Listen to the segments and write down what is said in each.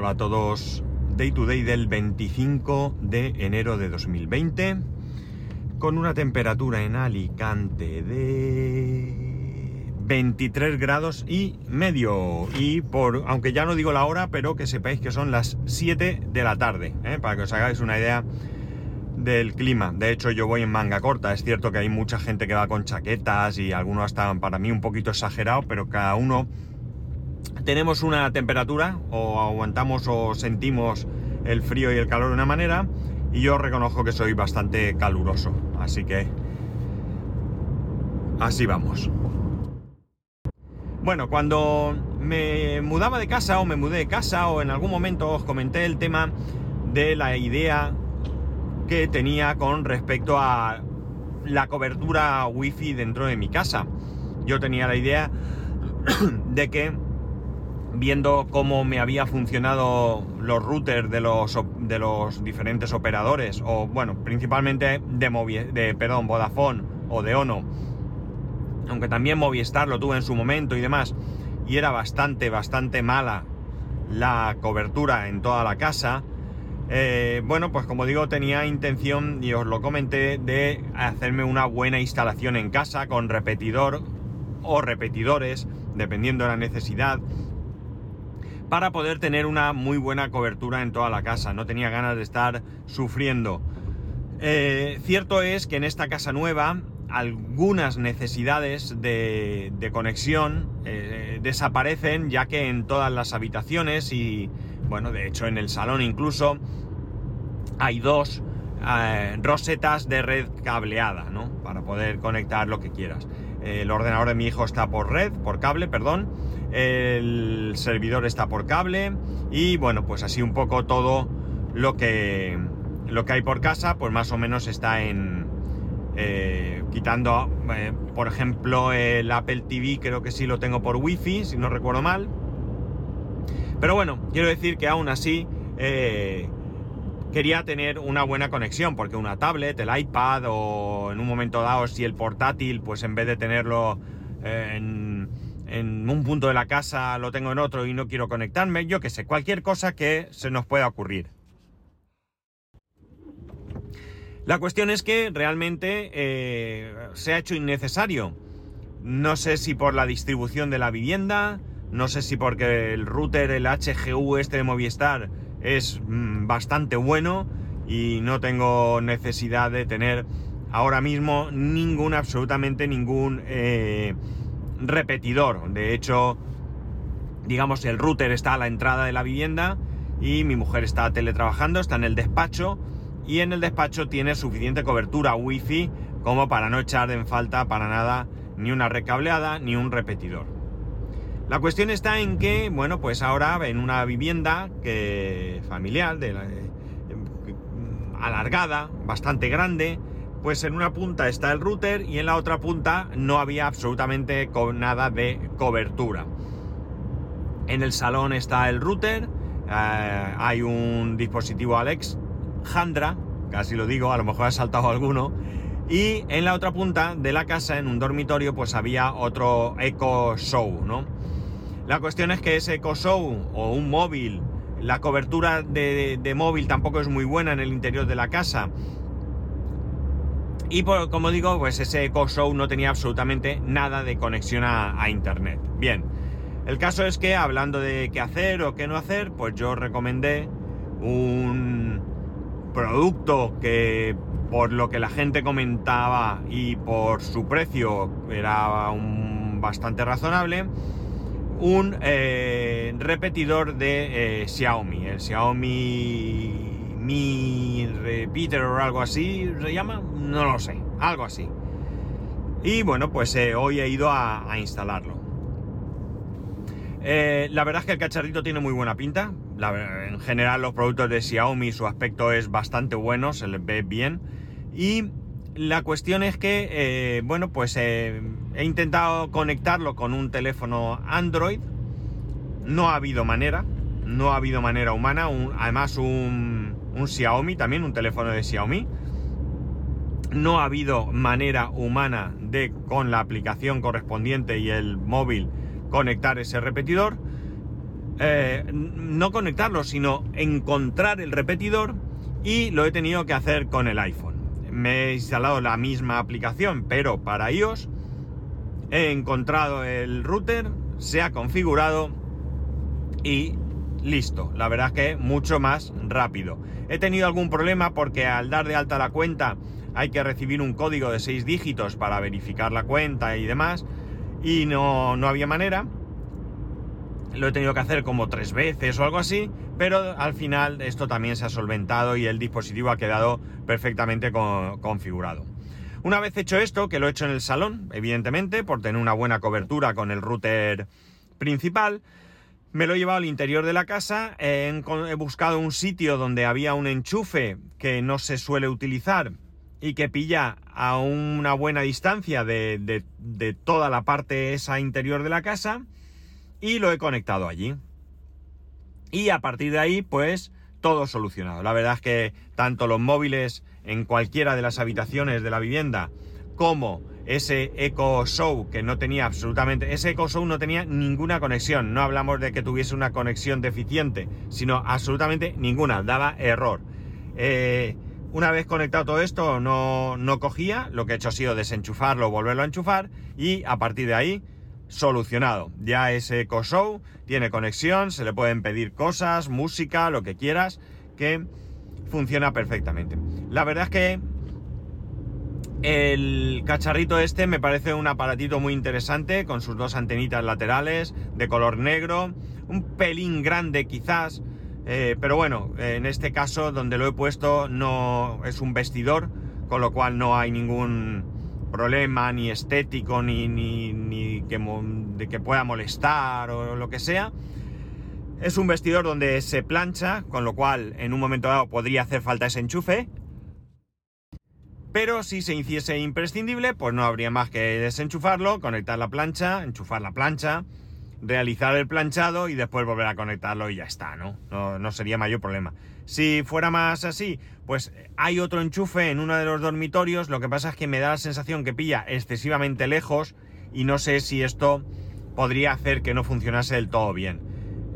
Hola a todos, Day to Day del 25 de enero de 2020, con una temperatura en Alicante de 23 grados y medio. Y por, aunque ya no digo la hora, pero que sepáis que son las 7 de la tarde, ¿eh? para que os hagáis una idea del clima. De hecho, yo voy en manga corta. Es cierto que hay mucha gente que va con chaquetas y algunos hasta para mí un poquito exagerado, pero cada uno tenemos una temperatura o aguantamos o sentimos el frío y el calor de una manera y yo reconozco que soy bastante caluroso. Así que así vamos. Bueno, cuando me mudaba de casa o me mudé de casa o en algún momento os comenté el tema de la idea que tenía con respecto a la cobertura wifi dentro de mi casa. Yo tenía la idea de que viendo cómo me había funcionado los routers de los, de los diferentes operadores, o bueno, principalmente de, de perdón, Vodafone o de Ono, aunque también Movistar lo tuve en su momento y demás, y era bastante, bastante mala la cobertura en toda la casa, eh, bueno, pues como digo, tenía intención, y os lo comenté, de hacerme una buena instalación en casa con repetidor o repetidores, dependiendo de la necesidad, para poder tener una muy buena cobertura en toda la casa. No tenía ganas de estar sufriendo. Eh, cierto es que en esta casa nueva algunas necesidades de, conexión eh, desaparecen ya que en todas las habitaciones y bueno, de hecho en el salón incluso hay dos eh, rosetas de red cableada, ¿no? Para poder conectar lo que quieras. El ordenador de mi hijo está por red, por cable, perdón. El servidor está por cable. Y bueno, pues así un poco todo lo que, lo que hay por casa, pues más o menos está en... Eh, quitando, eh, por ejemplo, el Apple TV, creo que sí lo tengo por Wi-Fi, si no recuerdo mal. Pero bueno, quiero decir que aún así eh, quería tener una buena conexión, porque una tablet, el iPad o en un momento dado si el portátil, pues en vez de tenerlo eh, en, un punto de la casa, lo tengo en otro y no quiero conectarme, yo qué sé, cualquier cosa que se nos pueda ocurrir. La cuestión es que realmente eh, se ha hecho innecesario. No sé si por la distribución de la vivienda, no sé si porque el router, el HGU este de Movistar, es mm, bastante bueno y no tengo necesidad de tener ahora mismo ningún, absolutamente ningún eh, repetidor. De hecho, digamos, el router está a la entrada de la vivienda y mi mujer está teletrabajando, está en el despacho y en el despacho tiene suficiente cobertura wifi como para no echar en falta para nada ni una recableada ni un repetidor. La cuestión está en que, bueno, pues ahora en una vivienda que, familiar, de eh, alargada, bastante grande, pues en una punta está el router y en la otra punta no había absolutamente nada de cobertura. En el salón está el router, eh, hay un dispositivo Alex Handra, casi lo digo, a lo mejor ha saltado alguno, y en la otra punta de la casa, en un dormitorio, pues había otro Echo Show, ¿no? La cuestión es que ese EcoShow o un móvil, la cobertura de, móvil tampoco es muy buena en el interior de la casa. Y como digo, pues ese EcoShow no tenía absolutamente nada de conexión a, a internet. Bien, el caso es que hablando de qué hacer o qué no hacer, pues yo recomendé un producto que por lo que la gente comentaba y por su precio era un bastante razonable un eh, repetidor de eh, Xiaomi, el Xiaomi Mi Repeater o algo así se llama, no lo sé, algo así. Y bueno, pues eh, hoy he ido a, instalarlo. la verdad es que el cacharrito tiene muy buena pinta. en general los productos de Xiaomi su aspecto es bastante bueno, se les ve bien. Y la cuestión es que, eh, bueno, pues eh, he intentado conectarlo con un teléfono Android. No ha habido manera, no ha habido manera humana. además, un, Xiaomi, también un teléfono de Xiaomi. No ha habido manera humana de, con la aplicación correspondiente y el móvil, conectar ese repetidor. eh, no conectarlo, sino encontrar el repetidor y lo he tenido que hacer con el iPhone. Me he instalado la misma aplicación, pero para iOS. He encontrado el router, se ha configurado y listo. La verdad es que mucho más rápido. He tenido algún problema porque al dar de alta la cuenta hay que recibir un código de 6 dígitos para verificar la cuenta y demás. Y no, no había manera lo he tenido que hacer como tres veces o algo así, pero al final esto también se ha solventado y el dispositivo ha quedado perfectamente configurado. Una vez hecho esto, que lo he hecho en el salón, evidentemente, por tener una buena cobertura con el router principal, me lo he llevado al interior de la casa, he, buscado un sitio donde había un enchufe que no se suele utilizar y que pilla a una buena distancia de, de toda la parte esa interior de la casa y lo he conectado allí. Y a partir de ahí, pues todo solucionado. La verdad es que tanto los móviles en cualquiera de las habitaciones de la vivienda como ese Echo Show que no tenía absolutamente, ese Echo Show no tenía ninguna conexión, no hablamos de que tuviese una conexión deficiente, sino absolutamente ninguna, daba error. Eh, una vez conectado todo esto no, no cogía, lo que he hecho ha sido desenchufarlo, volverlo a enchufar y a partir de ahí solucionado. Ya ese Echo Show tiene conexión, se le pueden pedir cosas, música, lo que quieras, que funciona perfectamente. La verdad es que el cacharrito este me parece un aparatito muy interesante con sus dos antenitas laterales de color negro, un pelín grande quizás, eh, pero bueno, en este caso donde lo he puesto no es un vestidor, con lo cual no hay ningún problema ni estético ni, ni, que, de que pueda molestar o lo que sea. Es un vestidor donde se plancha, con lo cual en un momento dado podría hacer falta ese enchufe. Pero si se hiciese imprescindible, pues no habría más que desenchufarlo, conectar la plancha, enchufar la plancha, realizar el planchado y después volver a conectarlo y ya está, ¿no? No, no sería mayor problema. Si fuera más así, pues hay otro enchufe en uno de los dormitorios, lo que pasa es que me da la sensación que pilla excesivamente lejos y no sé si esto podría hacer que no funcionase del todo bien.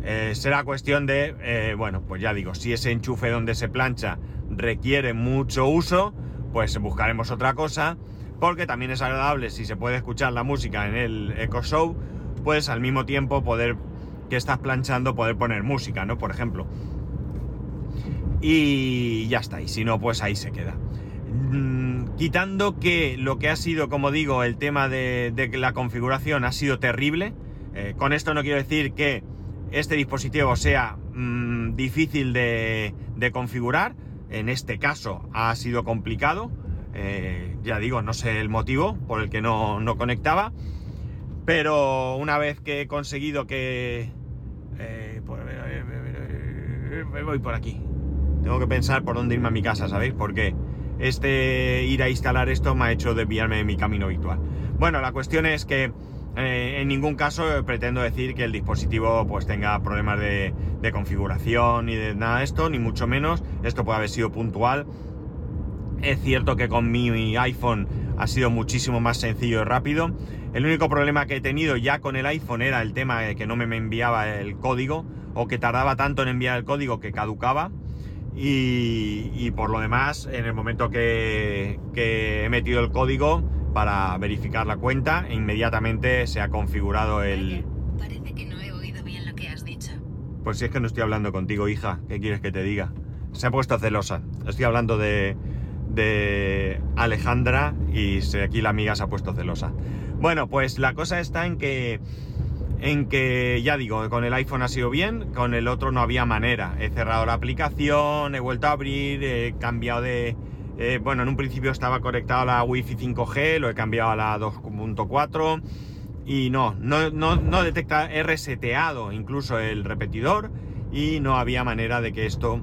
Eh, será cuestión de, eh, bueno, pues ya digo, si ese enchufe donde se plancha requiere mucho uso, pues buscaremos otra cosa, porque también es agradable si se puede escuchar la música en el Echo Show, pues al mismo tiempo poder que estás planchando poder poner música, ¿no? Por ejemplo. Y ya está, y si no, pues ahí se queda. Mm, quitando que lo que ha sido, como digo, el tema de, la configuración ha sido terrible, eh, con esto no quiero decir que este dispositivo sea mm, difícil de, configurar, en este caso ha sido complicado, eh, ya digo, no sé el motivo por el que no, conectaba, pero una vez que he conseguido que... Eh, voy por aquí, tengo que pensar por dónde irme a mi casa, ¿sabéis? Porque este ir a instalar esto me ha hecho desviarme de mi camino habitual. Bueno, la cuestión es que eh, en ningún caso pretendo decir que el dispositivo pues tenga problemas de, configuración ni de nada de esto, ni mucho menos. Esto puede haber sido puntual. Es cierto que con mi iPhone ha sido muchísimo más sencillo y rápido. El único problema que he tenido ya con el iPhone era el tema de que no me enviaba el código o que tardaba tanto en enviar el código que caducaba. Y, por lo demás, en el momento que, he metido el código para verificar la cuenta, inmediatamente se ha configurado el... parece que no he oído bien lo que has dicho. Pues si es que no estoy hablando contigo, hija, ¿qué quieres que te diga? Se ha puesto celosa. Estoy hablando de, de Alejandra y aquí la amiga se ha puesto celosa. Bueno, pues la cosa está en que en que, ya digo, con el iPhone ha sido bien, con el otro no había manera. He cerrado la aplicación, he vuelto a abrir, he cambiado de... Eh, bueno, en un principio estaba conectado a la Wi-Fi 5G, lo he cambiado a la 2.4 y no, no, no, no detecta, he reseteado incluso el repetidor y no había manera de que esto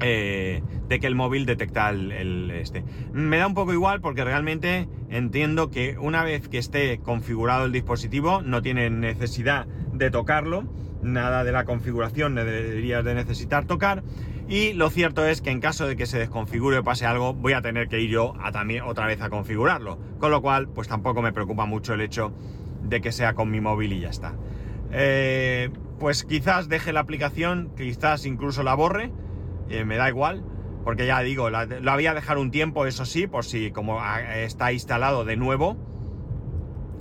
eh, de que el móvil detecta el, este. Me da un poco igual porque realmente entiendo que una vez que esté configurado el dispositivo no tiene necesidad de tocarlo, nada de la configuración deberías de necesitar tocar y lo cierto es que en caso de que se desconfigure o pase algo voy a tener que ir yo a también otra vez a configurarlo, con lo cual pues tampoco me preocupa mucho el hecho de que sea con mi móvil y ya está. Eh, pues quizás deje la aplicación, quizás incluso la borre, eh, me da igual, porque ya digo, la, la voy a dejar un tiempo, eso sí, por si como está instalado de nuevo,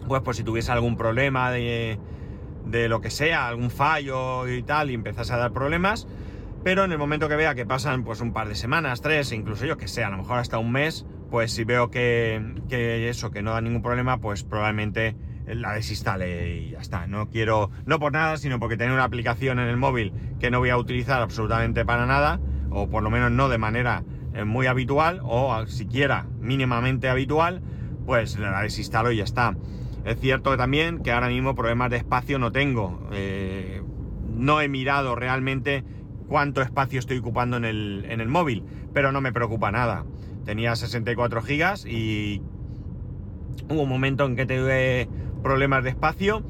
pues por si tuviese algún problema de, de lo que sea, algún fallo y tal, y empezase a dar problemas, pero en el momento que vea que pasan pues un par de semanas, tres, incluso yo que sé, a lo mejor hasta un mes, pues si veo que, que eso, que no da ningún problema, pues probablemente la desinstale y ya está. No quiero, no por nada, sino porque tener una aplicación en el móvil que no voy a utilizar absolutamente para nada, o por lo menos no de manera eh, muy habitual, o siquiera mínimamente habitual, pues la desinstalo y ya está. Es cierto también que ahora mismo problemas de espacio no tengo. Eh, no he mirado realmente cuánto espacio estoy ocupando en el, en el móvil, pero no me preocupa nada. Tenía 64 gigas y hubo un momento en que tuve problemas de espacio.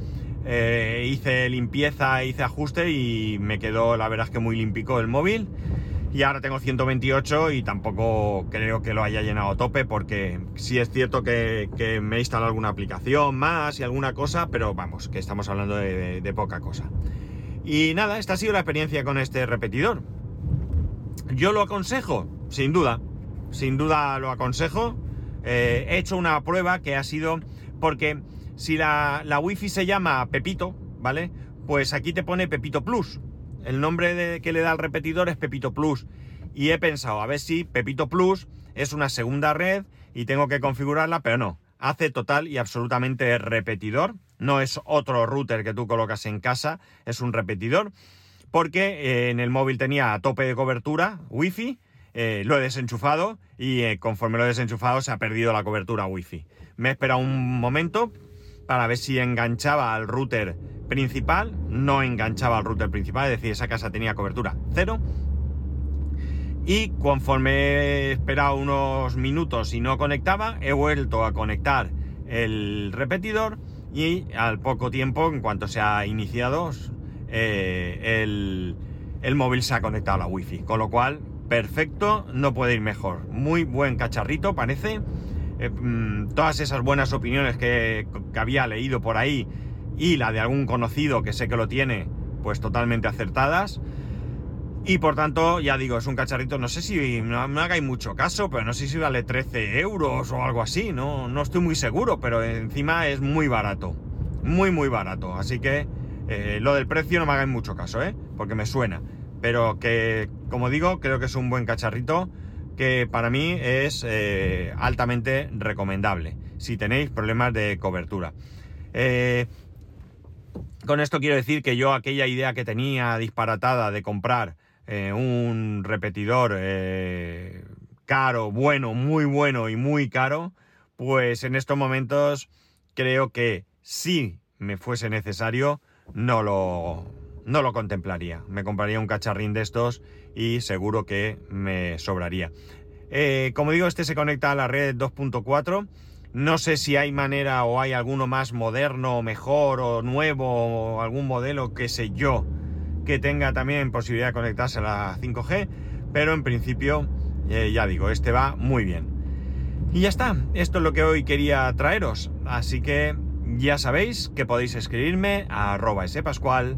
Eh, hice limpieza, hice ajuste y me quedó la verdad es que muy limpico el móvil. Y ahora tengo 128 y tampoco creo que lo haya llenado a tope porque sí es cierto que, me he instalado alguna aplicación más y alguna cosa, pero vamos, que estamos hablando de, poca cosa. Y nada, esta ha sido la experiencia con este repetidor. Yo lo aconsejo, sin duda, sin duda lo aconsejo. Eh, he hecho una prueba que ha sido porque si la, la wifi se llama Pepito, ¿vale? Pues aquí te pone Pepito Plus. El nombre que le da al repetidor es Pepito Plus. Y he pensado, a ver si Pepito Plus es una segunda red y tengo que configurarla, pero no. Hace total y absolutamente repetidor. No es otro router que tú colocas en casa, es un repetidor. Porque eh, en el móvil tenía a tope de cobertura Wi-Fi, eh, lo he desenchufado y eh, conforme lo he desenchufado se ha perdido la cobertura Wi-Fi. Me he esperado un momento para ver si enganchaba al router principal, no enganchaba al router principal, es decir, esa casa tenía cobertura cero. Y conforme he esperado unos minutos y no conectaba, he vuelto a conectar el repetidor y al poco tiempo, en cuanto se ha iniciado, eh, el, el móvil se ha conectado a la wifi. Con lo cual, perfecto, no puede ir mejor. Muy buen cacharrito, parece. Eh, mm, todas esas buenas opiniones que, había leído por ahí y la de algún conocido que sé que lo tiene, pues totalmente acertadas. Y por tanto, ya digo, es un cacharrito, no sé si no me hagáis mucho caso, pero no sé si vale 13 euros o algo así, no, no estoy muy seguro, pero encima es muy barato, muy muy barato. Así que eh, lo del precio no me hagáis mucho caso, ¿eh? porque me suena. Pero que, como digo, creo que es un buen cacharrito que para mí es eh, altamente recomendable si tenéis problemas de cobertura. Eh, con esto quiero decir que yo aquella idea que tenía disparatada de comprar eh, un repetidor caro, bueno, muy bueno y muy caro, pues en estos momentos creo que si me fuese necesario no lo, no lo contemplaría. Me compraría un cacharrín de estos y seguro que me sobraría. Eh, como digo, este se conecta a la red 2.4. No sé si hay manera o hay alguno más moderno, mejor o nuevo o algún modelo, que sé yo, que tenga también posibilidad de conectarse a la 5G, pero en principio, eh, ya digo, este va muy bien. Y ya está, esto es lo que hoy quería traeros, así que ya sabéis que podéis escribirme a arroba spascual,